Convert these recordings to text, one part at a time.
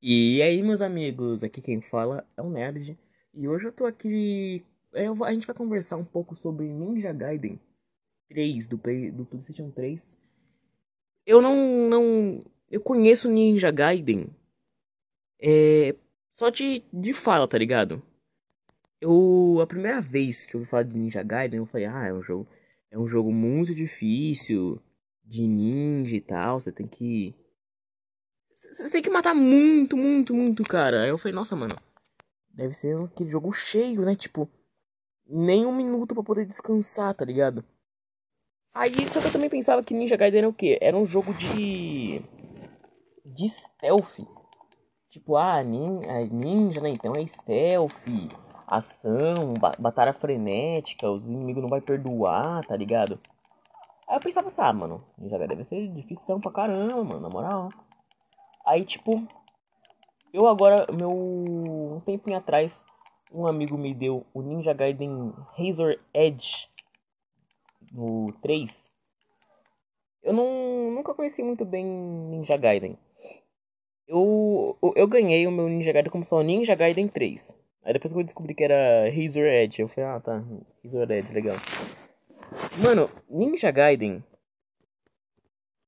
E aí, meus amigos, aqui quem fala é o Nerd. E hoje eu tô aqui. eu vou- a gente vai conversar um pouco sobre Ninja Gaiden 3 do, Play- do PlayStation 3. Eu não. não eu conheço Ninja Gaiden é, só de, de fala, tá ligado? Eu. A primeira vez que eu ouvi falar de Ninja Gaiden, eu falei, ah, é um jogo. É um jogo muito difícil de ninja e tal. Você tem que. Você tem que matar muito, muito, muito, cara. Aí eu falei, nossa, mano. Deve ser aquele jogo cheio, né? Tipo, nem um minuto pra poder descansar, tá ligado? Aí, só que eu também pensava que Ninja Gaiden era o quê? Era um jogo de. de stealth. Tipo, ah, nin, é ninja, né? Então é stealth, ação, ba batalha frenética, os inimigos não vai perdoar, tá ligado? Aí eu pensava assim, ah, mano, Ninja Gaiden deve ser difícil pra caramba, mano, na moral. Aí, tipo, eu agora, meu. Um tempinho atrás, um amigo me deu o Ninja Gaiden Razor Edge no 3. Eu não, nunca conheci muito bem Ninja Gaiden. Eu, eu, eu ganhei o meu Ninja Gaiden como só Ninja Gaiden 3. Aí depois que eu descobri que era Razor Edge, eu falei, ah tá, Razor Edge, legal. Mano, Ninja Gaiden.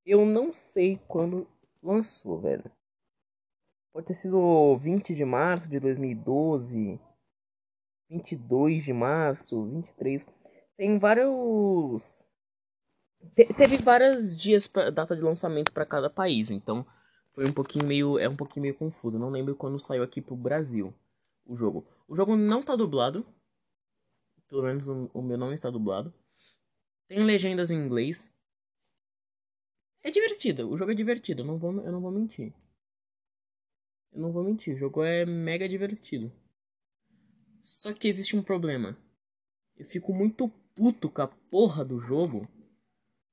Eu não sei quando lançou, velho. Pode ter sido 20 de março de 2012, 22 de março, 23. Tem vários. Te teve vários dias pra data de lançamento para cada país, então foi um pouquinho meio. É um pouquinho meio confuso. Eu não lembro quando saiu aqui pro Brasil o jogo. O jogo não tá dublado. Pelo menos o, o meu não está dublado. Tem legendas em inglês. É divertido, o jogo é divertido, eu não vou, eu não vou mentir. Eu não vou mentir, o jogo é mega divertido. Só que existe um problema. Eu fico muito puto com a porra do jogo.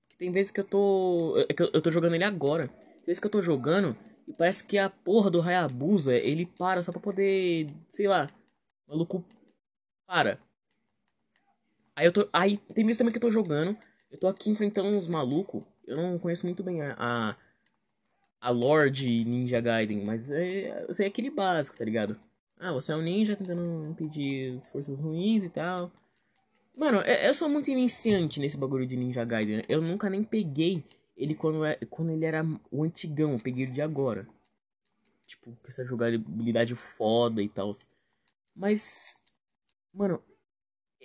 Que tem vezes que eu tô. Eu, eu tô jogando ele agora. Tem vezes que eu tô jogando e parece que a porra do Hayabusa ele para só pra poder. Sei lá. Maluco para. Aí eu tô. Aí tem vezes também que eu tô jogando. Eu tô aqui enfrentando uns malucos. Eu não conheço muito bem a, a, a Ninja Gaiden, mas é, eu sei aquele básico, tá ligado? Ah, você é um ninja tentando impedir as forças ruins e tal. Mano, eu sou muito iniciante nesse bagulho de Ninja Gaiden. Eu nunca nem peguei ele quando, é, quando ele era o antigão. Eu peguei ele de agora. Tipo, com essa jogabilidade foda e tal. Mas, mano,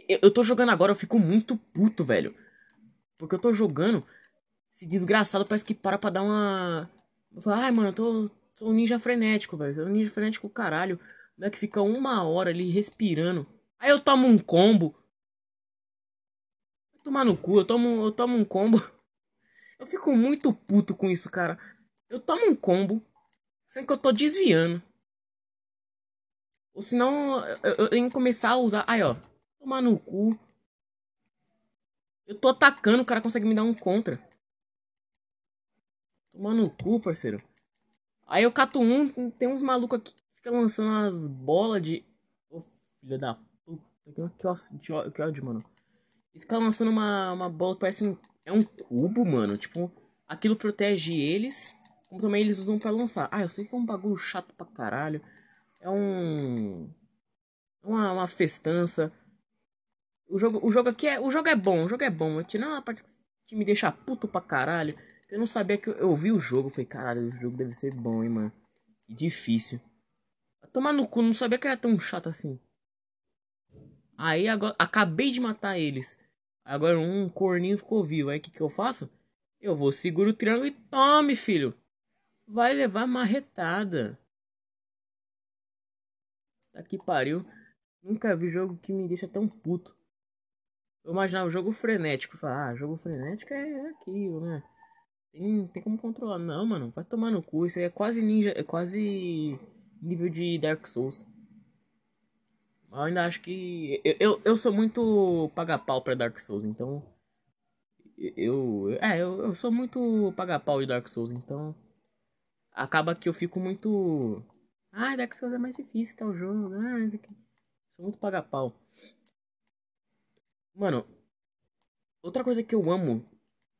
eu, eu tô jogando agora, eu fico muito puto, velho. Porque eu tô jogando, esse desgraçado parece que para pra dar uma. Ai, mano, eu tô. Sou um ninja frenético, velho. Sou um ninja frenético, caralho. Não é que fica uma hora ali respirando. Aí eu tomo um combo. Vai tomar no cu, eu tomo, eu tomo um combo. Eu fico muito puto com isso, cara. Eu tomo um combo, sendo que eu tô desviando. Ou senão eu tenho que começar a usar. Aí, ó. Tomar no cu. Eu tô atacando, o cara consegue me dar um contra. Tomar no cu, parceiro. Aí eu cato um, tem uns malucos aqui que ficam lançando as bolas de. Ô, filha da puta. Que ódio, que ódio, mano. Eles ficam lançando uma, uma bola que parece um. É um cubo, mano. Tipo, aquilo protege eles. Como também eles usam pra lançar. Ah, eu sei que é um bagulho chato pra caralho. É um. Uma, uma festança. O jogo, o jogo aqui é. O jogo é bom, o jogo é bom. Tirei uma parte que me deixa puto pra caralho. Eu não sabia que eu, eu vi o jogo. Falei, caralho, o jogo deve ser bom, hein, mano. E difícil. Tomar no cu, não sabia que era tão chato assim. Aí agora. Acabei de matar eles. Agora um corninho ficou vivo. Aí o que, que eu faço? Eu vou, seguro o triângulo e tome, filho. Vai levar marretada. Tá que pariu. Nunca vi jogo que me deixa tão puto. Eu imaginava jogo frenético. Falar, ah, jogo frenético é aquilo, né? Tem, tem como controlar. Não, mano, vai tomar no cu. Isso aí é quase ninja. É quase nível de Dark Souls. Eu ainda acho que. Eu, eu, eu sou muito paga-pau pra Dark Souls, então. Eu. É, eu, eu sou muito paga-pau de Dark Souls, então. Acaba que eu fico muito. Ah, Dark Souls é mais difícil tal jogo. Ah. Sou muito paga-pau. Mano, outra coisa que eu amo.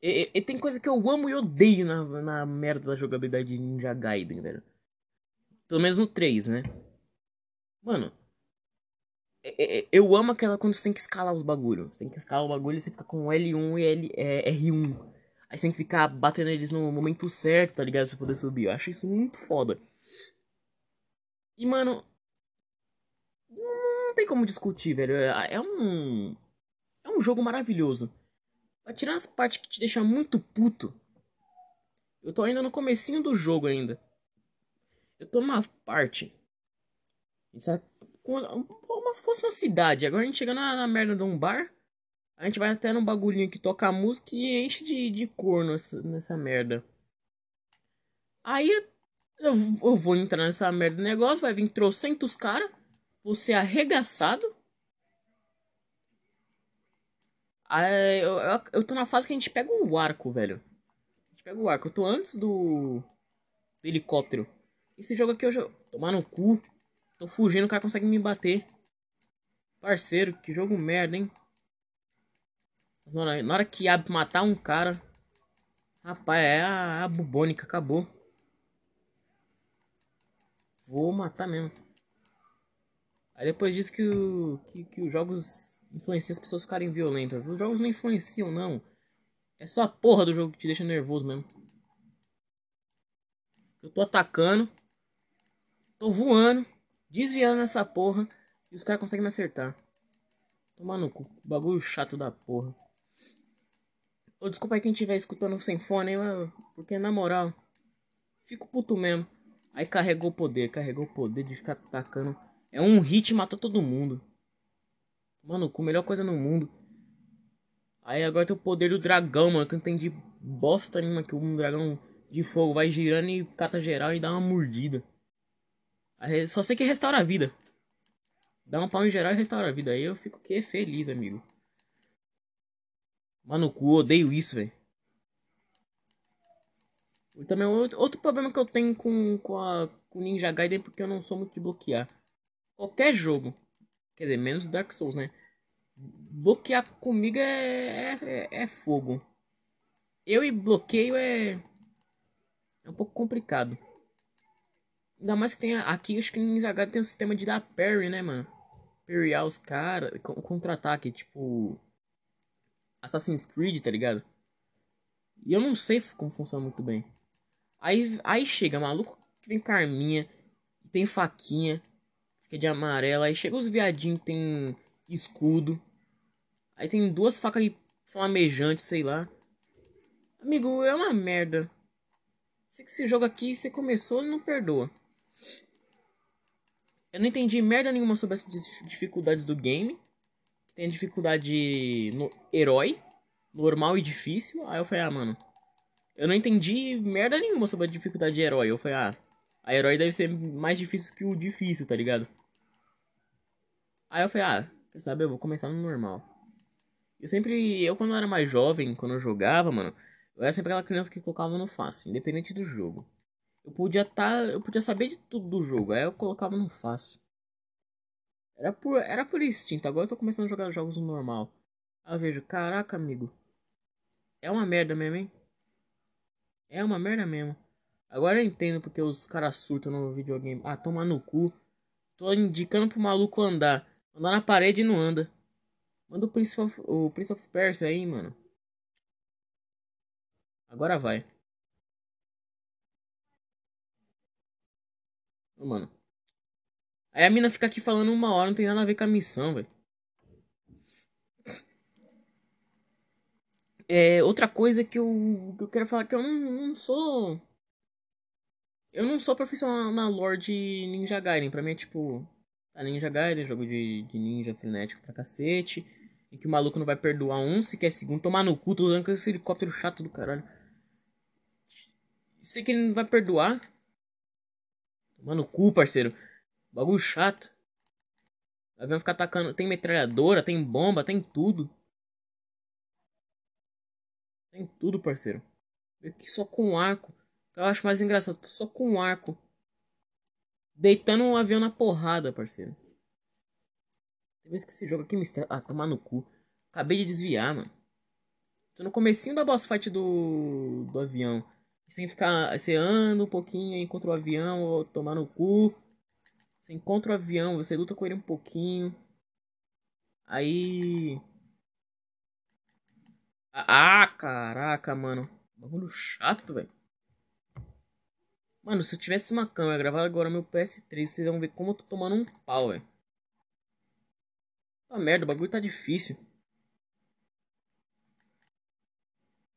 E, e, tem coisa que eu amo e odeio na, na merda da jogabilidade de Ninja Gaiden, velho. Pelo menos no 3, né? Mano, eu amo aquela quando você tem que escalar os bagulhos. Você tem que escalar o bagulho e você fica com L1 e L, é, R1. Aí você tem que ficar batendo eles no momento certo, tá ligado? Pra poder subir. Eu acho isso muito foda. E, mano. Não tem como discutir, velho. É, é um. Jogo maravilhoso. Pra tirar as partes que te deixam muito puto. Eu tô ainda no comecinho do jogo ainda. Eu tô numa parte. Como se fosse uma cidade. Agora a gente chega na, na merda de um bar. A gente vai até num bagulhinho que toca música e enche de, de cor nessa, nessa merda. Aí eu, eu, vou entrar nessa merda do negócio, vai vir trocentos caras, ser arregaçado. Aí eu, eu, eu, tô na fase que a gente pega o arco, velho. A gente pega o arco. Eu tô antes do, do helicóptero. Esse jogo aqui eu já. Tomar no cu. Tô fugindo, o cara consegue me bater. Parceiro, que jogo merda, hein? Na hora, na hora que abre matar um cara. Rapaz, é a, a bubônica, acabou. Vou matar mesmo. Aí depois diz que, o, que, que os jogos influenciam as pessoas ficarem violentas. Os jogos não influenciam, não. É só a porra do jogo que te deixa nervoso mesmo. Eu tô atacando. Tô voando. Desviando nessa porra. E os caras conseguem me acertar. Tomar no cu. Bagulho chato da porra. Ô, desculpa aí quem estiver escutando sem fone, porque na moral, fico puto mesmo. Aí carregou o poder, carregou o poder de ficar atacando. É um hit matou todo mundo. Mano, com a melhor coisa no mundo. Aí agora tem o poder do dragão, mano. Que não entendi bosta nenhuma que um dragão de fogo vai girando e cata geral e dá uma mordida. Aí, só sei que restaura a vida. Dá um pau em geral e restaura a vida. Aí eu fico que feliz, amigo. Mano, cu, odeio isso, velho. Também outro, outro problema que eu tenho com, com, a, com Ninja Gaiden é porque eu não sou muito de bloquear. Qualquer jogo. Quer dizer, menos Dark Souls, né? Bloquear comigo é, é, é fogo. Eu e bloqueio é. É um pouco complicado. Ainda mais que tem aqui, acho que Ninja Gaiden tem um sistema de dar parry, né, mano? Parryar os caras, contra-ataque, tipo. Assassin's Creed, tá ligado? E eu não sei como funciona muito bem. Aí, aí chega maluco que vem com arminha, tem faquinha, fica de amarelo. Aí chega os viadinhos que tem escudo. Aí tem duas facas flamejantes, sei lá. Amigo, é uma merda. Sei que esse jogo aqui, você começou e não perdoa. Eu não entendi merda nenhuma sobre as dificuldades do game tem dificuldade no herói, normal e difícil. Aí eu falei, ah, mano, eu não entendi merda nenhuma sobre a dificuldade de herói. Eu falei, ah, a herói deve ser mais difícil que o difícil, tá ligado? Aí eu falei, ah, quer saber, eu vou começar no normal. Eu sempre, eu quando eu era mais jovem, quando eu jogava, mano, eu era sempre aquela criança que colocava no fácil, independente do jogo. Eu podia tá, eu podia saber de tudo do jogo, aí eu colocava no fácil. Era por, era por instinto. Agora eu tô começando a jogar jogos no normal. Aí eu vejo, caraca, amigo. É uma merda mesmo, hein? É uma merda mesmo. Agora eu entendo porque os caras surtam no videogame. Ah, toma no cu. Tô indicando pro maluco andar. Andar na parede e não anda. Manda o Prince of, o Prince of Persia aí, mano. Agora vai. Mano. Aí a mina fica aqui falando uma hora, não tem nada a ver com a missão, velho. É, outra coisa que eu, que eu quero falar que eu não, não, sou. Eu não sou profissional na lore de Ninja Gaiden. Pra mim é tipo. Tá Ninja Gaiden, jogo de, de ninja frenético pra cacete. E que o maluco não vai perdoar um sequer segundo. Tomar no cu, tô com esse helicóptero chato do caralho. Sei que ele não vai perdoar. Tomar no cu, parceiro. Bagulho chato. Avião ficar atacando. Tem metralhadora, tem bomba, tem tudo. Tem tudo, parceiro. Aqui só com arco. Eu acho mais engraçado. Só com arco. Deitando um avião na porrada, parceiro. Tem vezes que esse jogo aqui me estressa. Ah, tomar no cu. Acabei de desviar, mano. Tô no comecinho da boss fight do, do avião. Sem ficar. Você anda um pouquinho, encontra o avião, ou tomar no cu. Você encontra o avião, você luta com ele um pouquinho. Aí. Ah, caraca, mano. Bagulho chato, velho. Mano, se eu tivesse uma câmera gravar agora meu PS3, vocês vão ver como eu tô tomando um pau, velho. Tá merda, o bagulho tá difícil.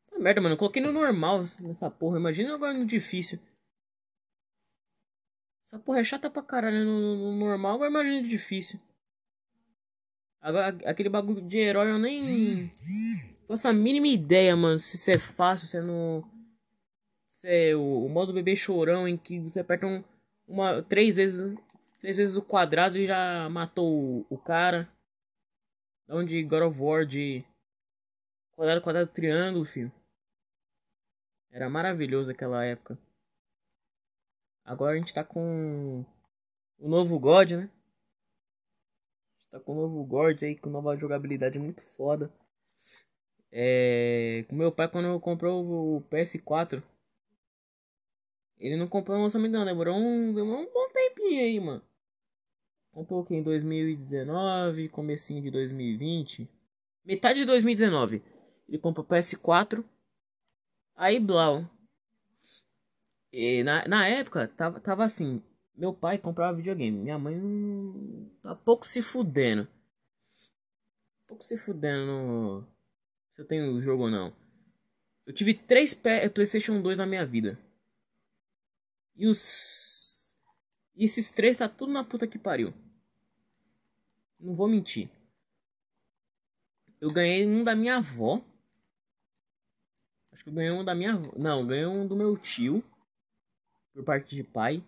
Tá merda, mano. Eu coloquei no normal nessa porra. Imagina agora no difícil. Essa porra é chata pra caralho no, no normal, agora imagina no difícil. Agora, aquele bagulho de herói eu nem. Faço a mínima ideia, mano. Se isso é fácil, se é no. É o, o modo bebê chorão em que você aperta um, uma. três vezes. Três vezes o quadrado e já matou o, o cara. Onde God of War de. Quadrado, quadrado, triângulo, filho. Era maravilhoso aquela época. Agora a gente tá com. O novo God, né? A gente tá com o novo God aí, com nova jogabilidade muito foda. É, meu pai quando comprou o PS4. Ele não comprou no lançamento não, demorou um, demorou um bom tempinho aí, mano. Comprou aqui em 2019, comecinho de 2020. Metade de 2019. Ele comprou PS4. Aí Blau. E na, na época, tava, tava assim. Meu pai comprava videogame. Minha mãe não. Tá pouco se fudendo. Pouco se fudendo se eu tenho o jogo ou não. Eu tive três PlayStation 2 na minha vida. E os. E esses três tá tudo na puta que pariu. Não vou mentir. Eu ganhei um da minha avó. Acho que eu ganhei um da minha avó. Não, ganhei um do meu tio. Por parte de pai.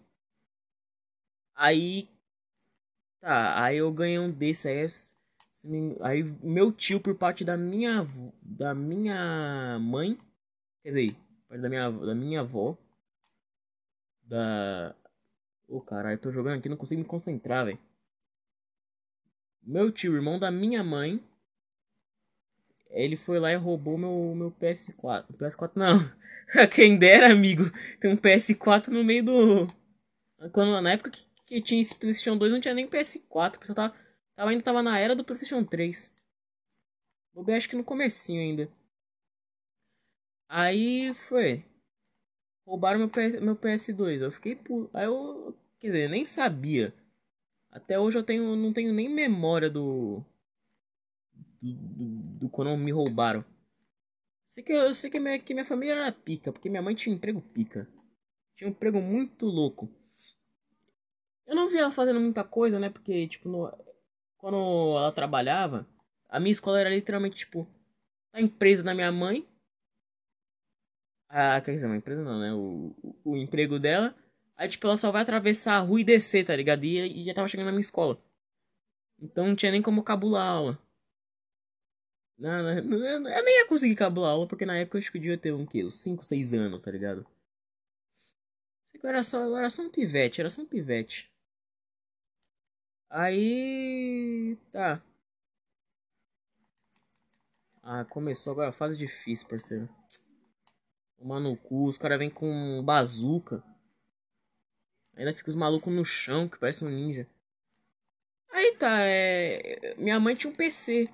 Aí. Tá, aí eu ganhei um desse aí. Aí meu tio por parte da minha da minha mãe, quer dizer, da minha da minha avó, da Ô, oh, caralho, tô jogando aqui, não consigo me concentrar, velho. Meu tio, irmão da minha mãe, ele foi lá e roubou meu, meu PS4. PS4 não. Quem dera, amigo. Tem um PS4 no meio do. Quando, na época que, que tinha esse PlayStation 2 não tinha nem PS4. O pessoal tava Tava, ainda tava na era do PlayStation 3. Bobei acho que no comecinho ainda. Aí foi. Roubaram meu, PS, meu PS2. Eu fiquei por. Aí eu. Quer dizer, nem sabia. Até hoje eu tenho, não tenho nem memória do. Do, do, do quando me roubaram. Sei que, eu sei que minha, que minha família era pica, porque minha mãe tinha um emprego pica. Tinha um emprego muito louco. Eu não via ela fazendo muita coisa, né? Porque, tipo, no, quando ela trabalhava, a minha escola era literalmente tipo a empresa da minha mãe. Ah, quer dizer, uma empresa não, né? O, o, o, emprego dela. Aí, tipo, ela só vai atravessar a rua e descer, tá ligado? E, e já tava chegando na minha escola. Então não tinha nem como cabular a aula. Não, não, não, eu nem ia conseguir cabular a aula, porque na época eu acho que eu devia ter um quê? 5, 6 anos, tá ligado? Eu era só, eu era só um pivete, era só um pivete. Aí. Tá. Ah, começou agora a fase difícil, parceiro. Tomar no cu, os caras vêm com bazuca. Ainda fica os malucos no chão, que parece um ninja. Aí tá, é. Minha mãe tinha um PC.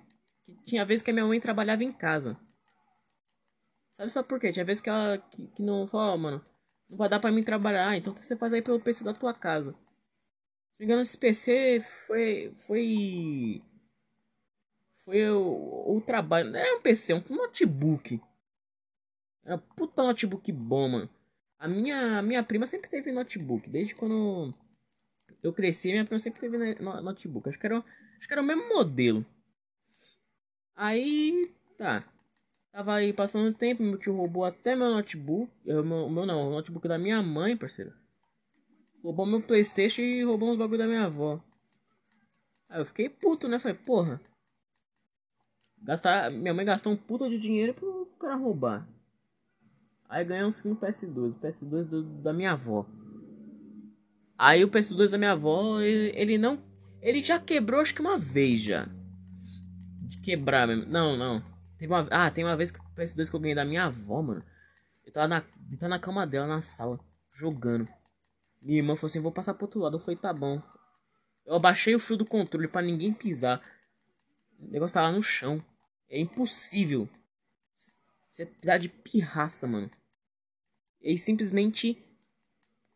Que tinha vezes que a minha mãe trabalhava em casa. Sabe só por quê? Tinha vezes que ela. que, que não falou, oh, mano, não vai dar pra mim trabalhar, então você faz aí pelo PC da tua casa me engano, esse PC foi. Foi. Foi o, o trabalho. Não é um PC, é um notebook. É um puta notebook bom, mano. A minha, minha prima sempre teve notebook. Desde quando eu cresci, minha prima sempre teve notebook. Acho que era, acho que era o mesmo modelo. Aí. Tá. Tava aí passando tempo, meu tio roubou até meu notebook. O meu, meu não, o notebook da minha mãe, parceiro. Roubou meu Playstation e roubou uns bagulho da minha avó. Aí eu fiquei puto, né? Falei, porra. Gastar, minha mãe gastou um puta de dinheiro pro cara roubar. Aí ganhei um segundo PS2, o PS2 do, da minha avó. Aí o PS2 da minha avó, ele, ele, não. Ele já quebrou acho que uma vez já. De quebrar mesmo. Não, não. Tem uma, ah, tem uma vez que o PS2 que eu ganhei da minha avó, mano. tava na, deitado na cama dela, na sala, jogando. Minha irmã falou assim, vou passar pro outro lado. Eu falei, tá bom. Eu abaixei o fio do controle para ninguém pisar. O negócio tá lá no chão. É impossível. Você pisar de pirraça, mano. Eles simplesmente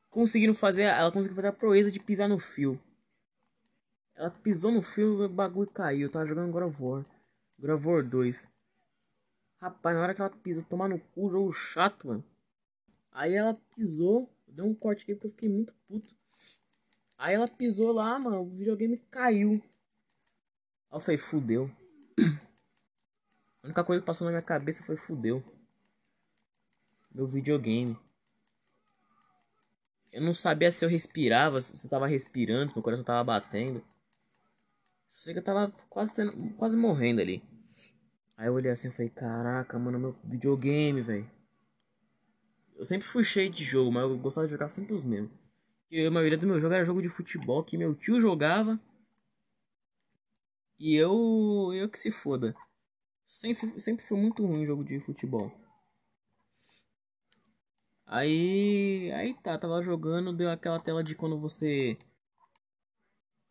conseguiram fazer. Ela conseguiu fazer a proeza de pisar no fio. Ela pisou no fio o bagulho caiu. Eu tava jogando God of War. God of War 2. Rapaz, na hora que ela pisou, tomar no cu, jogo chato, mano. Aí ela pisou, deu um corte aqui porque eu fiquei muito puto. Aí ela pisou lá, mano, o videogame caiu. Aí eu falei, fudeu. A única coisa que passou na minha cabeça foi fudeu. Meu videogame. Eu não sabia se eu respirava, se eu tava respirando, se meu coração tava batendo. Só sei que eu tava quase, tendo, quase morrendo ali. Aí eu olhei assim e falei, caraca, mano, meu videogame, velho. Eu sempre fui cheio de jogo, mas eu gostava de jogar sempre os mesmos. E a maioria do meu jogo era jogo de futebol que meu tio jogava. E eu. eu que se foda. Sempre, sempre foi muito ruim jogo de futebol. Aí. Aí tá, tava jogando, deu aquela tela de quando você.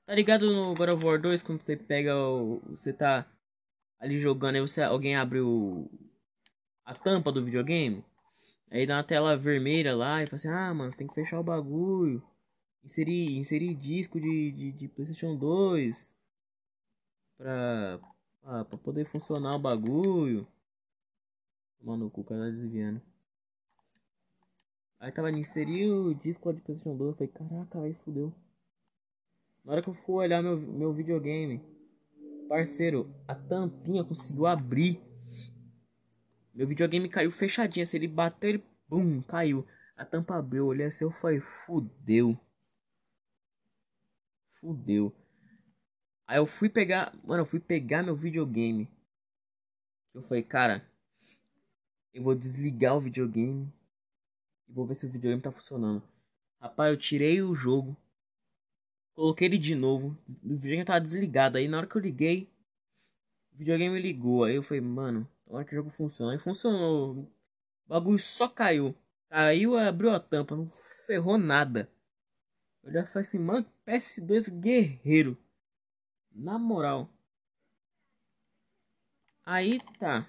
Tá ligado no God of War 2 quando você pega o. Você tá ali jogando e você, alguém abre o. A tampa do videogame. Aí dá uma tela vermelha lá e fala assim, ah mano, tem que fechar o bagulho. Inserir, inserir disco de, de, de Playstation 2. Pra, ah, pra poder funcionar o bagulho. Mano, o cu, cara tá desviando. Aí tava inserir o disco de PlayStation 2. Eu falei, caraca, aí fudeu. Na hora que eu for olhar meu, meu videogame, parceiro, a tampinha conseguiu abrir. Meu videogame caiu fechadinho. Se ele bater, ele bum, caiu. A tampa abriu. Olhei assim, eu falei, fudeu. Fudeu. Aí eu fui pegar, mano, eu fui pegar meu videogame. Eu falei, cara, eu vou desligar o videogame e vou ver se o videogame tá funcionando. Rapaz, eu tirei o jogo, coloquei ele de novo, o videogame tava desligado. Aí na hora que eu liguei, o videogame ligou. Aí eu falei, mano, na que o jogo funciona. Aí funcionou. O bagulho só caiu. Caiu, abriu a tampa, não ferrou nada. Eu já falei assim, mano, PS2 guerreiro. Na moral. Aí tá.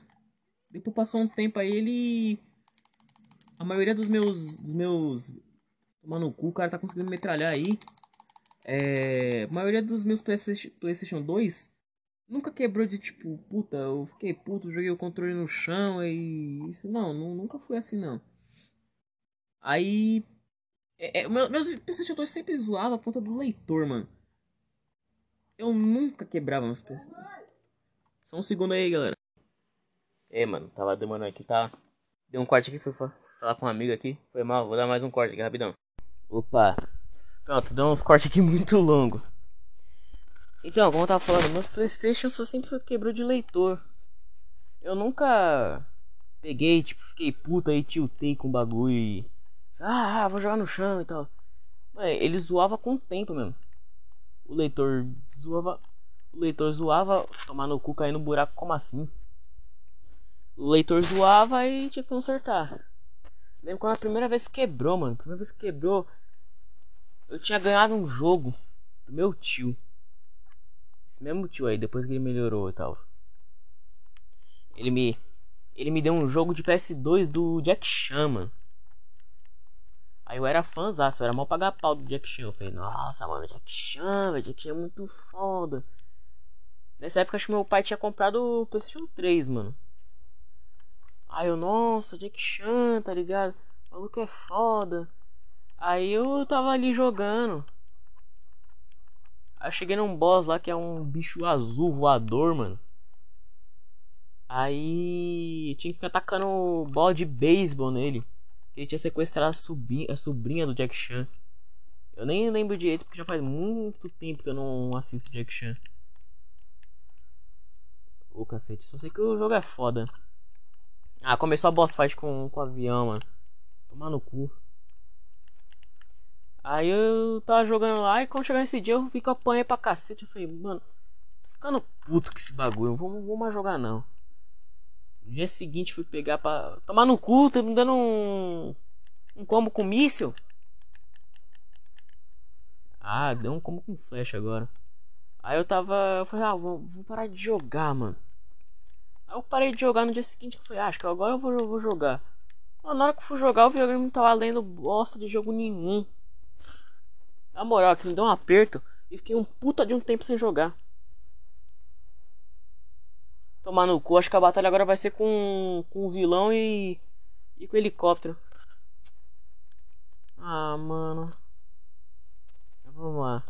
Depois passou um tempo aí ele. A maioria dos meus. Dos meus. Tomar no cu, o cara tá conseguindo metralhar aí. É. A maioria dos meus PlayStation 2 nunca quebrou de tipo, puta, eu fiquei puto, joguei o controle no chão e. Isso não, não nunca foi assim não. Aí. É, é, meus PlayStation 2 sempre zoava a conta do leitor, mano. Eu nunca quebrava meus PC. Só um segundo aí, galera. É, mano, tava demorando aqui, tá? Deu um corte aqui, fui falar com um amigo aqui. Foi mal, vou dar mais um corte aqui, rapidão. Opa. Pronto, deu uns cortes aqui muito longo. Então, como eu tava falando, meus Playstation só sempre quebrou de leitor. Eu nunca peguei, tipo, fiquei puta aí, tiltei com o bagulho e... Ah, vou jogar no chão e tal. Mano, ele zoava com o tempo mesmo. O leitor zoava. O leitor zoava tomar no cu cair no buraco, como assim? O leitor zoava e tinha que consertar. Lembro quando a primeira vez quebrou, mano. A primeira vez que quebrou. Eu tinha ganhado um jogo do meu tio. Esse mesmo tio aí, depois que ele melhorou e tal. Ele me. Ele me deu um jogo de PS2 do Jack Chan, mano. Aí eu era fãzaço, eu era mal pagar pau do Jack Chan. Eu falei, nossa, mano, Jack Chan, Jack Chan é muito foda. Nessa época acho que meu pai tinha comprado o PlayStation 3, mano. Aí eu, nossa, Jack Chan, tá ligado? O maluco é foda. Aí eu tava ali jogando. Aí eu cheguei num boss lá que é um bicho azul voador, mano. Aí eu tinha que ficar atacando bola de beisebol nele. Ele tinha sequestrado a sobrinha, a sobrinha do Jack Chan. Eu nem lembro direito porque já faz muito tempo que eu não assisto Jack Chan. Ô cacete, só sei que o jogo é foda. Ah, começou a boss fight com, com o avião, mano. Tomar no cu. Aí eu tava jogando lá e quando chegar nesse dia eu vi que eu apanhei pra cacete. Eu falei, mano, tô ficando puto com esse bagulho. Não vou, vou mais jogar não. No dia seguinte fui pegar pra tomar no cu, tá me dando um. Um combo com míssil. Ah, deu um combo com flecha agora. Aí eu tava. Eu falei, ah, vou, vou parar de jogar, mano. Aí eu parei de jogar no dia seguinte. Eu falei, ah, acho que agora eu vou, eu vou jogar. Mano, na hora que eu fui jogar, o videogame não tava lendo bosta de jogo nenhum. Na moral, que me deu um aperto e fiquei um puta de um tempo sem jogar. Tomar no cu, acho que a batalha agora vai ser com, com o vilão e. e com o helicóptero. Ah, mano. Vamos lá.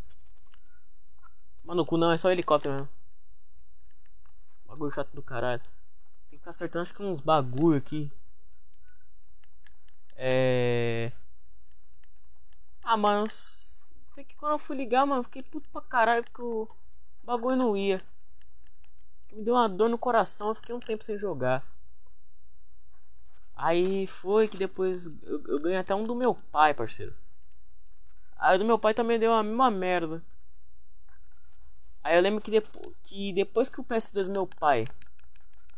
Mano, cu não, é só helicóptero mesmo. Bagulho chato do caralho. Tem que ficar acertando acho que uns bagulho aqui. É. Ah, mano. Sei que quando eu fui ligar, mano, fiquei puto pra caralho porque o bagulho não ia. Me deu uma dor no coração, eu fiquei um tempo sem jogar. Aí foi que depois eu, eu ganhei até um do meu pai, parceiro. Aí do meu pai também deu a mesma merda. Aí eu lembro que, que depois que o PS2 do meu pai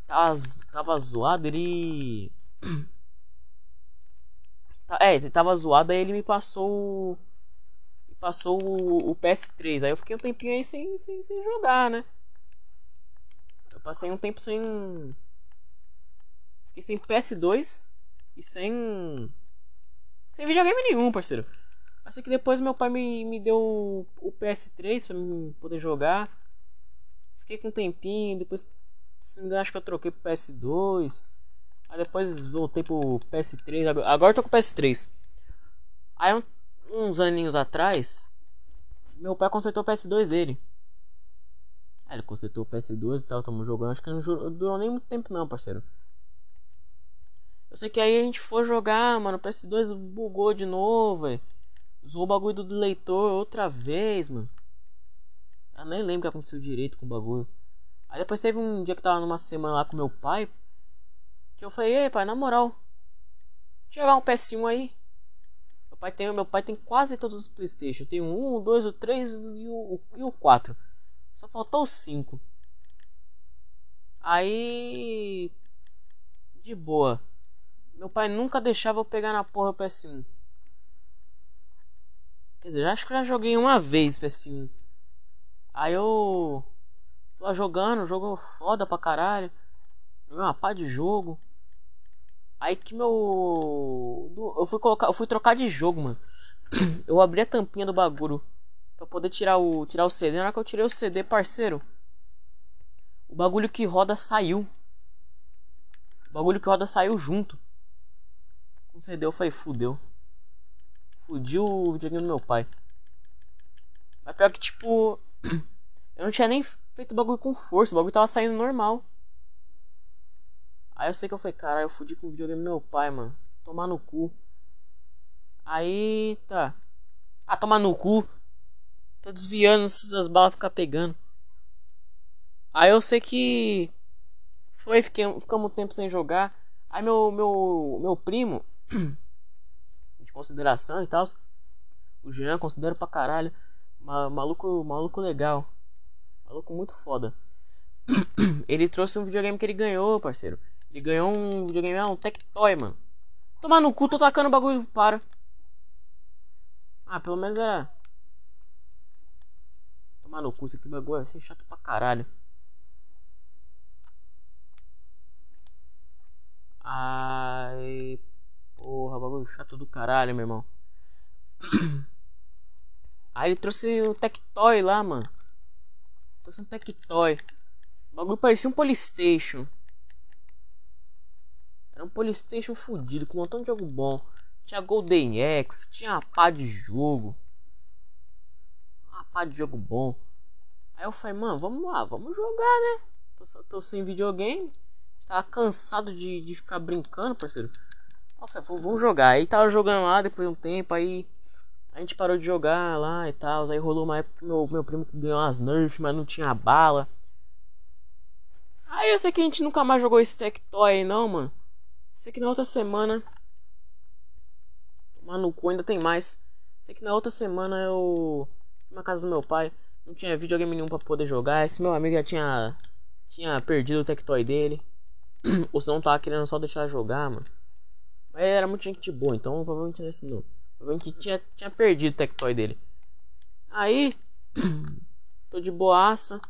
tava, tava zoado, ele. Tá, é, ele tava zoado, aí ele me passou. Me passou o, o, PS3. Aí eu fiquei um tempinho aí sem, sem, sem jogar, né? Eu passei um tempo sem. Fiquei sem PS2 e sem. Sem videogame nenhum, parceiro. Assim que depois meu pai me, me deu o PS3 pra mim poder jogar. Fiquei com um tempinho, depois se me engano, acho que eu troquei pro PS2. Aí depois voltei pro PS3. Agora, agora eu tô com o PS3. Aí um, uns aninhos atrás, meu pai consertou o PS2 dele. Aí ele consertou o PS2 e tal, tamo jogando. Acho que não durou nem muito tempo não, parceiro. Eu sei que aí a gente foi jogar, mano. O PS2 bugou de novo, velho. Usou o bagulho do leitor outra vez, mano. Eu nem lembro o que aconteceu direito com o bagulho. Aí depois teve um dia que tava numa semana lá com meu pai. Que eu falei, ei pai, na moral. Jogar um PS1 aí. Meu pai tem, meu pai tem quase todos os Playstation. Tem um, o 2, o 3 e o, e o 4. Só faltou o 5. Aí. De boa. Meu pai nunca deixava eu pegar na porra o PS1. Quer dizer, acho que já joguei uma vez PS1. Aí eu. Tô lá jogando, jogo foda pra caralho. Joguei uma pá de jogo. Aí que meu. Eu fui colocar. Eu fui trocar de jogo, mano. Eu abri a tampinha do bagulho. Pra poder tirar o, tirar o CD. Na hora que eu tirei o CD, parceiro. O bagulho que roda saiu. O bagulho que roda saiu junto. Com o CD eu falei, fudeu. Fudiu o videogame do meu pai. Mas pior que, tipo. Eu não tinha nem feito o bagulho com força. O bagulho tava saindo normal. Aí eu sei que eu falei, caralho, eu fudi com o videogame do meu pai, mano. Tomar no cu. Aí tá. Ah, tomar no cu. Tô desviando as balas ficar pegando. Aí eu sei que. Foi, fiquei, ficamos um tempo sem jogar. Aí meu, meu, meu primo. de consideração e tal. O Jean considero pra caralho. Maluco, maluco legal. Maluco muito foda. Ele trouxe um videogame que ele ganhou, parceiro. Ele ganhou um videogame, ah, um Tectoy, mano. Tomar no cu, tô tacando o bagulho para. Ah, pelo menos era. Tomar no cu, isso aqui bagulho ser chato pra caralho. Ai, Porra, bagulho chato do caralho, meu irmão. Aí ele trouxe o Tectoy lá, mano. Trouxe um Tectoy. O bagulho parecia um Polystation. Era um Polystation fudido, com um montão de jogo bom. Tinha Golden X, tinha uma pá de jogo. Uma pá de jogo bom. Aí eu falei, mano, vamos lá, vamos jogar, né? Tô, tô sem videogame. Tava cansado de, de ficar brincando, parceiro. Nossa, vamos jogar. Aí tava jogando lá depois de um tempo, aí a gente parou de jogar lá e tal. Aí rolou uma época que meu, meu primo ganhou umas nerfs, mas não tinha bala. Aí eu sei que a gente nunca mais jogou esse Tectoy não, mano. Sei que na outra semana. Tomar no cu ainda tem mais. Sei que na outra semana eu. Na casa do meu pai. Não tinha videogame nenhum pra poder jogar. Esse meu amigo já tinha. Tinha perdido o Tectoy dele. Ou se não tava querendo só deixar jogar, mano. Mas era muito gente boa, então provavelmente não ensinou. Provavelmente tinha, tinha perdido o Tectoy dele. Aí, tô de boaça.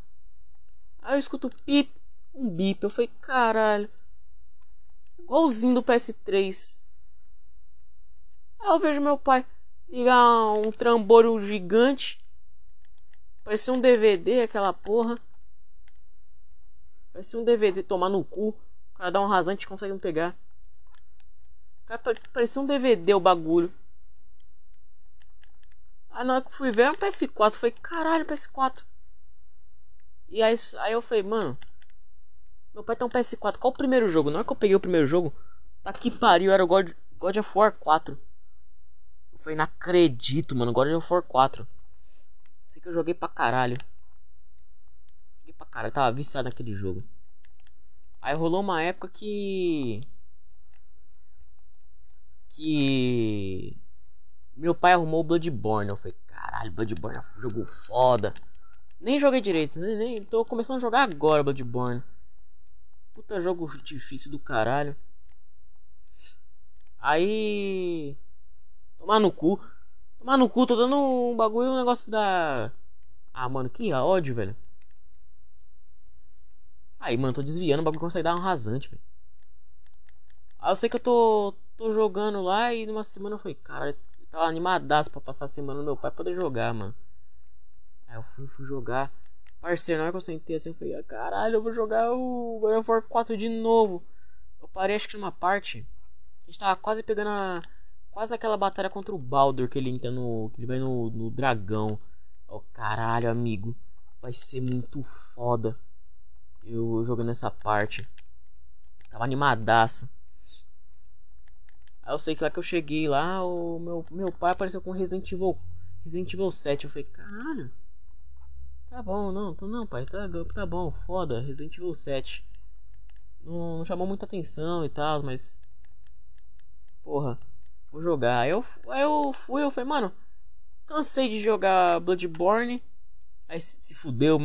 Aí eu escuto pip, um bip. Eu falei, caralho. Igualzinho do PS3. Aí eu vejo meu pai ligar um trambolho gigante. Parecia um DVD aquela porra. Parecia um DVD tomar no cu. O cara dá um rasante e consegue me pegar. Parecia um DVD o bagulho. Aí na hora que fui ver um PS4. Falei, caralho, PS4. E aí, aí eu falei, mano. Meu pai tem um PS4. Qual o primeiro jogo? Na hora que eu peguei o primeiro jogo. Tá que pariu, era o God, God of War 4. Eu falei, não acredito, mano. God of War 4. Sei que eu joguei pra caralho. Joguei pra caralho. Tava viciado naquele jogo. Aí rolou uma época que. Que. Meu pai arrumou o Bloodborne. Eu falei, caralho, Bloodborne é um jogo foda. Nem joguei direito, nem, nem tô começando a jogar agora Bloodborne. Puta jogo difícil do caralho. Aí. Tomar no cu. Tomar no cu, tô dando um bagulho, um negócio da. Ah, mano, que ódio, velho. Aí, mano, tô desviando, o bagulho consegue dar um rasante, velho. Aí eu sei que eu tô, tô jogando lá e numa semana eu falei, cara, eu tava animadaço pra passar a semana no meu pai poder jogar, mano. Aí eu fui, fui jogar. Parceiro, na hora que eu sentei assim, eu falei, ah, caralho, eu vou jogar o God of War 4 de novo. Eu parei acho que numa parte. A gente tava quase pegando a. Quase aquela batalha contra o Baldur que ele entra no. que ele vai no, no dragão. Oh caralho, amigo. Vai ser muito foda. Eu jogando essa parte. Tava animadaço. Aí eu sei que lá que eu cheguei lá, o meu, meu pai apareceu com Resident Evil. Resident Evil 7. Eu falei, caralho. Tá bom, não, tô, não, pai, tá, tá bom, foda, Resident Evil 7. Não, não chamou muita atenção e tal, mas. Porra, vou jogar. Aí eu, aí eu fui, eu falei, mano, cansei de jogar Bloodborne. Aí se, se fudeu,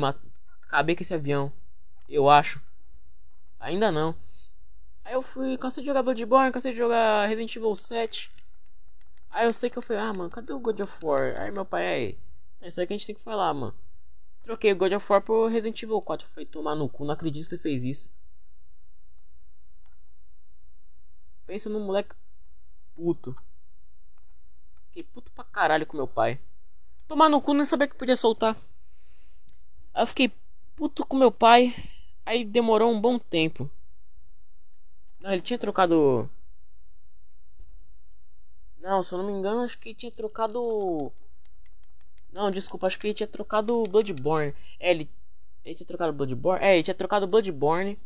acabei com esse avião. Eu acho. Ainda não. Aí eu fui, cansei de jogar Bloodborne, cansei de jogar Resident Evil 7. Aí eu sei que eu falei, ah, mano, cadê o God of War? Aí meu pai, aí, é isso aí que a gente tem que falar, mano. Troquei o God of War por Resident Evil 4. Foi tomar no cu, não acredito que você fez isso. Pensa num moleque puto. Fiquei puto pra caralho com meu pai. Tomar no cu, nem sabia que podia soltar. Aí eu fiquei puto com meu pai. Aí demorou um bom tempo. Não, ele tinha trocado. Não, se eu não me engano, acho que tinha trocado não, desculpa, acho que ele tinha trocado Bloodborne. É, ele, ele tinha trocado Bloodborne? É, ele tinha trocado Bloodborne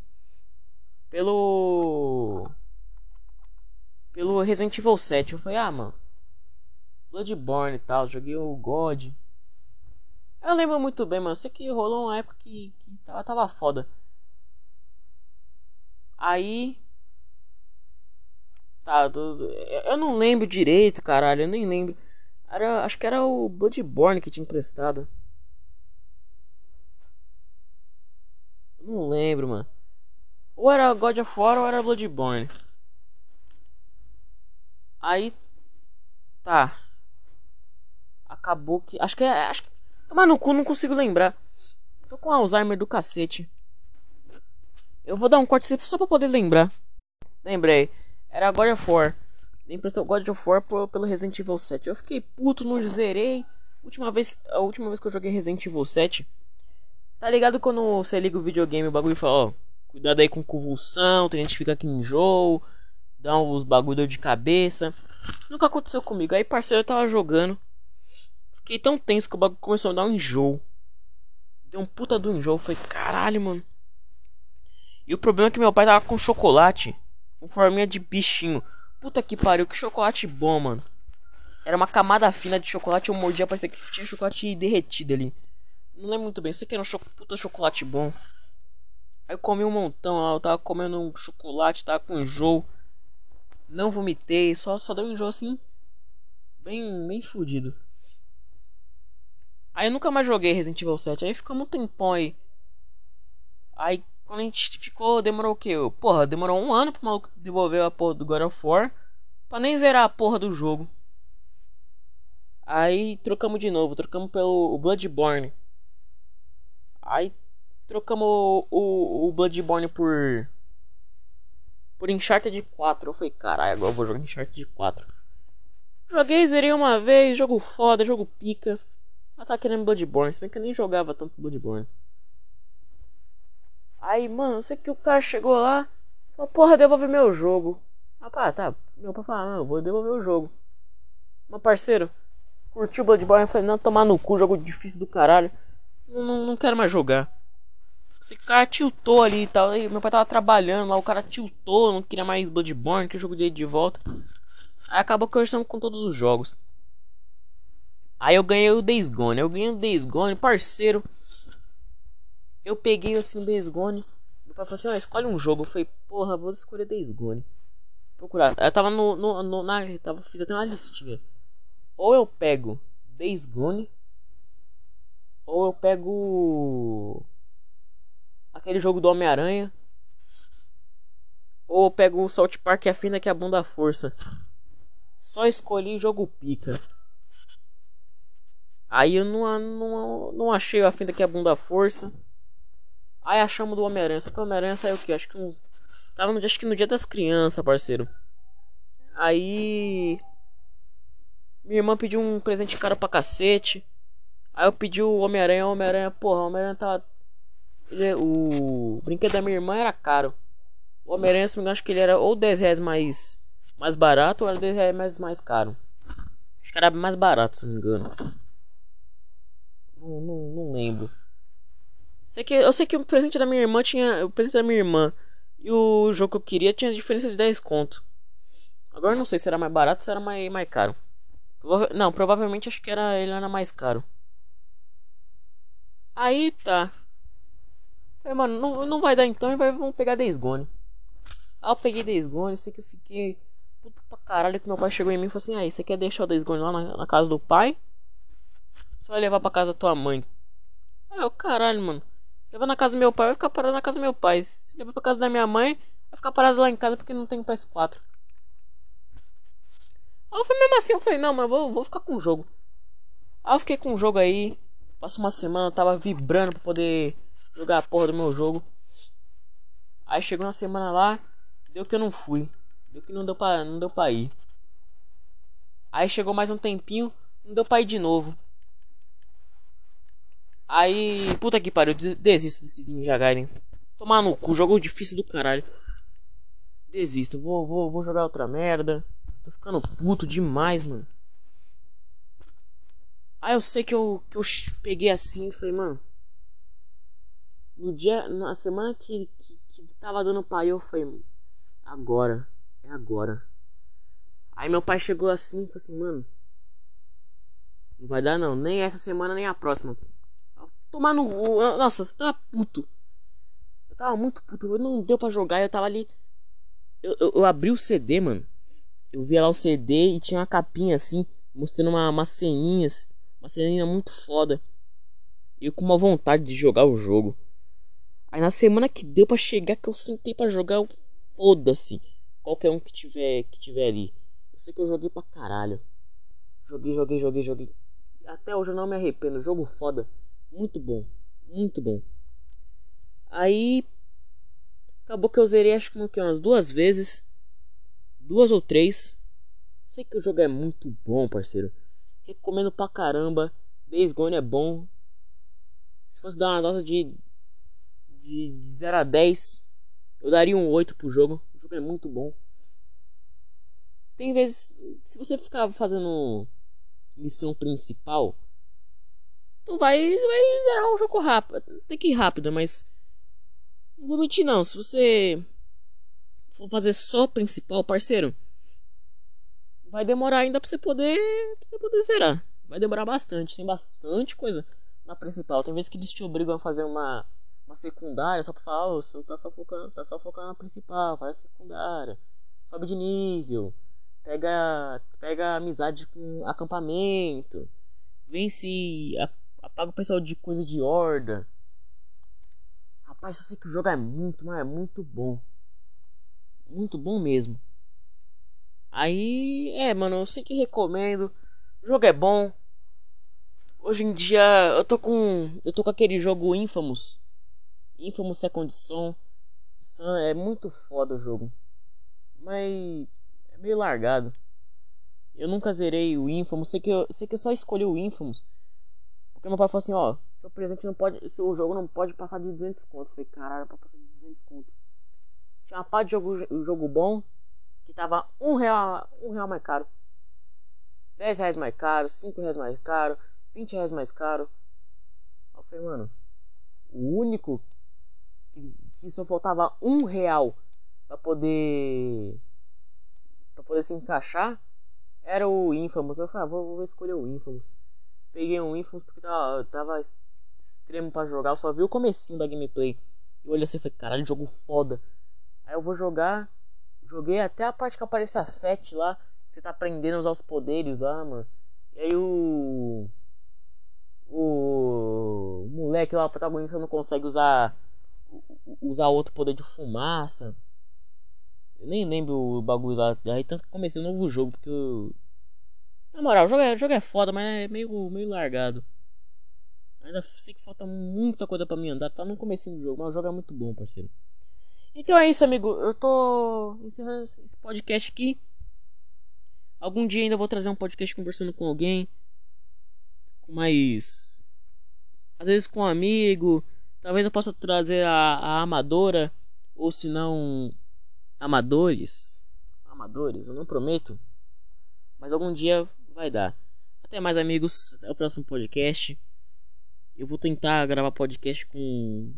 pelo. pelo Resident Evil 7. Eu falei, ah, mano. Bloodborne e tal, joguei o God. Eu lembro muito bem, mano. Sei que rolou uma época que, que tava, tava foda. Aí. Tá, eu não lembro direito, caralho. Eu nem lembro. Era, acho que era o Bloodborne que tinha emprestado. Não lembro, mano. Ou era God of War ou era Bloodborne. Aí. Tá. Acabou que. Acho que é. Acho. Tomar no cu, não consigo lembrar. Tô com Alzheimer do cacete. Eu vou dar um corte só pra poder lembrar. Lembrei. Era God of War emprestou God of War pelo Resident Evil 7. Eu fiquei puto, não zerei. Última vez, a última vez que eu joguei Resident Evil 7. Tá ligado quando você liga o videogame o bagulho fala, ó, cuidado aí com convulsão, tem gente que fica aqui em enjoo, dá uns bagulho de cabeça. Nunca aconteceu comigo. Aí parceiro eu tava jogando. Fiquei tão tenso que o bagulho começou a dar um enjoo. Deu um puta do enjoo. Foi caralho, mano. E o problema é que meu pai tava com chocolate. Forminha de bichinho. Puta que pariu, que chocolate bom, mano. Era uma camada fina de chocolate, eu mordia, parecia que tinha chocolate derretido ali. Não lembro muito bem, sei que era um cho puta chocolate bom. Aí eu comi um montão eu tava comendo um chocolate, tava com enjoo. Não vomitei, só, só deu um enjoo assim. Bem, bem fudido. Aí eu nunca mais joguei Resident Evil 7, aí ficamos um tempão aí. Aí Quando a gente ficou, demorou o quê? Porra, demorou um ano pro maluco devolver a porra do God of War. Pra nem zerar a porra do jogo. Aí trocamos de novo, trocamos pelo Bloodborne. Aí trocamos o, o, o Bloodborne por. Por Uncharted 4. Eu falei, caralho, agora eu vou jogar Uncharted 4. Joguei, zerei uma vez, jogo foda, jogo pica. Ela tá querendo Bloodborne, se bem que eu nem jogava tanto Bloodborne. Aí, mano, eu sei que o cara chegou lá. Falou, porra, devolve meu jogo. Ah, pá, tá. Meu pai falou, não, eu vou devolver o jogo. Meu parceiro, curtiu Bloodborne? Eu falei, não, tomar no cu, jogo difícil do caralho. Não, não, não quero mais jogar. Esse cara tiltou ali e tal. Aí, meu pai tava trabalhando lá, o cara tiltou, não queria mais Bloodborne, que o jogo dele de volta. Aí acabou que eu estou com todos os jogos. Aí eu ganhei o Days Gone. Eu ganhei o Days Gone, parceiro. Eu peguei assim o Days Gone. Meu pai falou assim: escolhe um jogo. Eu falei: porra, vou escolher Days Gone. Procurar. Eu tava no. no, no na, tava, fiz até uma listinha. Ou eu pego Days Gone. Ou eu pego. Aquele jogo do Homem-Aranha. Ou eu pego o Salt Park e afina que é a bunda força. Só escolhi jogo pica. Aí eu não, não, não achei a finta que é a bunda força. Aí achamos do Homem-Aranha. Só que o Homem-Aranha saiu o que? Acho que uns. Tava no, acho que no dia das crianças, parceiro. Aí. Minha irmã pediu um presente caro pra cacete. Aí eu pedi o Homem-Aranha. O Homem-Aranha, porra, o Homem-Aranha tava. Ele, é, o brinquedo da minha irmã era caro. O Homem-Aranha, se não me engano, acho que ele era ou 10 reais mais, mais barato ou era 10 reais mais, mais caro. Acho que era mais barato, se não me engano. Não, não, não lembro. Sei que, eu sei que o presente da minha irmã tinha. O presente da minha irmã e o jogo que eu queria tinha diferença de 10 conto. Agora não sei se era mais barato ou se era mais, mais caro. Não, provavelmente acho que era, ele era mais caro. Aí tá. Falei, mano, não, não vai dar então e vamos pegar Days Gone. Aí eu peguei Days Gone, sei que eu fiquei puto pra caralho que meu pai chegou em mim e falou assim: aí, você quer deixar o Days Gone lá na, na casa do pai? Você vai levar pra casa da tua mãe. Aí eu, caralho, mano. Se levar na casa do meu pai, vai ficar parado na casa do meu pai. Se levar pra casa da minha mãe, vai ficar parado lá em casa porque não tem PS4. Aí eu falei mesmo assim, eu falei, não, mas vou, vou ficar com o jogo. Aí eu fiquei com o jogo aí. Passou uma semana, eu tava vibrando pra poder jogar a porra do meu jogo. Aí chegou uma semana lá, deu que eu não fui. Deu que não deu pra, não deu pra ir. Aí chegou mais um tempinho, não deu pra ir de novo. Aí, puta que pariu, desisto desse Ninja Gaiden. Tomar no cu, jogo difícil do caralho. Desisto, vou, vou, vou jogar outra merda. Tô ficando puto demais, mano. Aí eu sei que eu, que eu peguei assim e falei, mano. No dia, na semana que, que, que tava dando pai, eu falei, agora, é agora. Aí meu pai chegou assim e falou assim, mano. Não vai dar não, nem essa semana nem a próxima. Tomar no. Nossa, você tava puto. Eu tava muito puto. Não deu pra jogar. Eu tava ali. Eu, eu, eu, abri o CD, mano. Eu vi lá o CD e tinha uma capinha assim. Mostrando uma, uma ceninha. Uma ceninha muito foda. E eu com uma vontade de jogar o jogo. Aí na semana que deu pra chegar, que eu sentei pra jogar, foda-se. Qualquer um que tiver, que tiver ali. Eu sei que eu joguei pra caralho. Joguei, joguei, joguei, joguei. Até hoje eu não me arrependo. Jogo foda. Muito bom. Muito bom. Aí. Acabou que eu zerei acho que umas duas vezes. Duas ou três. Sei que o jogo é muito bom, parceiro. Recomendo pra caramba. Days Gone é bom. Se fosse dar uma nota de. De 0 a 10. Eu daria um 8 pro jogo. O jogo é muito bom. Tem vezes. Se você ficar fazendo missão principal tu vai, vai zerar o jogo rápido. Tem que ir rápido, mas. Não vou mentir não. Se você for fazer só principal, parceiro. Vai demorar ainda pra você poder. Pra você poder zerar. Vai demorar bastante. Tem bastante coisa na principal. Tem vezes que eles te obrigam a fazer uma. Uma secundária só pra falar, oh, você tá só focando, tá só focando na principal, faz a secundária, sobe de nível, pega, pega amizade com acampamento, vence a apaga o pessoal de coisa de horda. Rapaz, eu sei que o jogo é muito, mas é muito bom. Muito bom mesmo. Aí, é, mano, eu sei que recomendo. O jogo é bom. Hoje em dia eu tô com. Eu tô com aquele jogo Infamous. Infamous Second Son. É muito foda o jogo. Mas é meio largado. Eu nunca zerei o Infamous. Sei que eu, sei que eu só escolhi o Infamous. Porque meu pai falou assim, ó. Seu presente não pode. Seu jogo não pode passar de 200 contos. Falei, caralho, pra passar de 200 contos. Tinha uma parte de jogo, jogo bom. Que tava um real, um real mais caro. 10 reais mais caro, 5 reais mais caro, 20 reais mais caro. Eu falei, mano, o único que, que só faltava um real para poder para poder se encaixar era o Infamous. Eu falei, ah, vou, vou, escolher o Infamous. Peguei um Infamous porque tava, tava extremo para jogar. Eu só vi o comecinho da gameplay. Eu olhei assim e falei, caralho, jogo foda. Aí eu vou jogar. Joguei até a parte que aparece a Fett lá. Você tá aprendendo a usar os poderes lá, mano. E aí o. O, o moleque lá, o protagonista, não consegue usar. Usar outro poder de fumaça. Eu nem lembro o bagulho lá. Aí tanto que comecei um novo jogo, porque eu... Na moral, o jogo, é, o jogo é foda, mas é meio, meio largado. Ainda sei que falta muita coisa pra mim andar. Tá no começo do jogo, mas o jogo é muito bom, parceiro. Então é isso, amigo. Eu tô encerrando esse podcast aqui. Algum dia ainda vou trazer um podcast conversando com alguém. Com mais. Às vezes com um amigo. Talvez eu possa trazer a, a amadora. Ou se não. Amadores. Amadores, eu não prometo. Mas algum dia vai dar. Até mais, amigos. Até o próximo podcast. Eu vou tentar gravar podcast com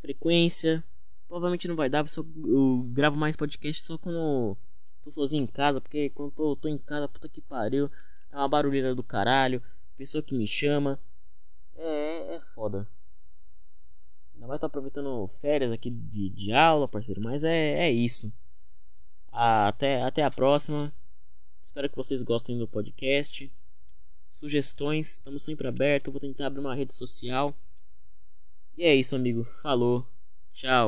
frequência. Provavelmente não vai dar, porque eu gravo mais podcast só quando tô sozinho em casa, porque quando tô, tô em casa, puta que pariu, é uma barulheira do caralho, pessoa que me chama. É, é foda. Ainda mais tô aproveitando férias aqui de, de aula, parceiro, mas é, é isso. Até, até a próxima. Espero que vocês gostem do podcast. Sugestões, estamos sempre abertos. Vou tentar abrir uma rede social. E é isso, amigo. Falou. Tchau.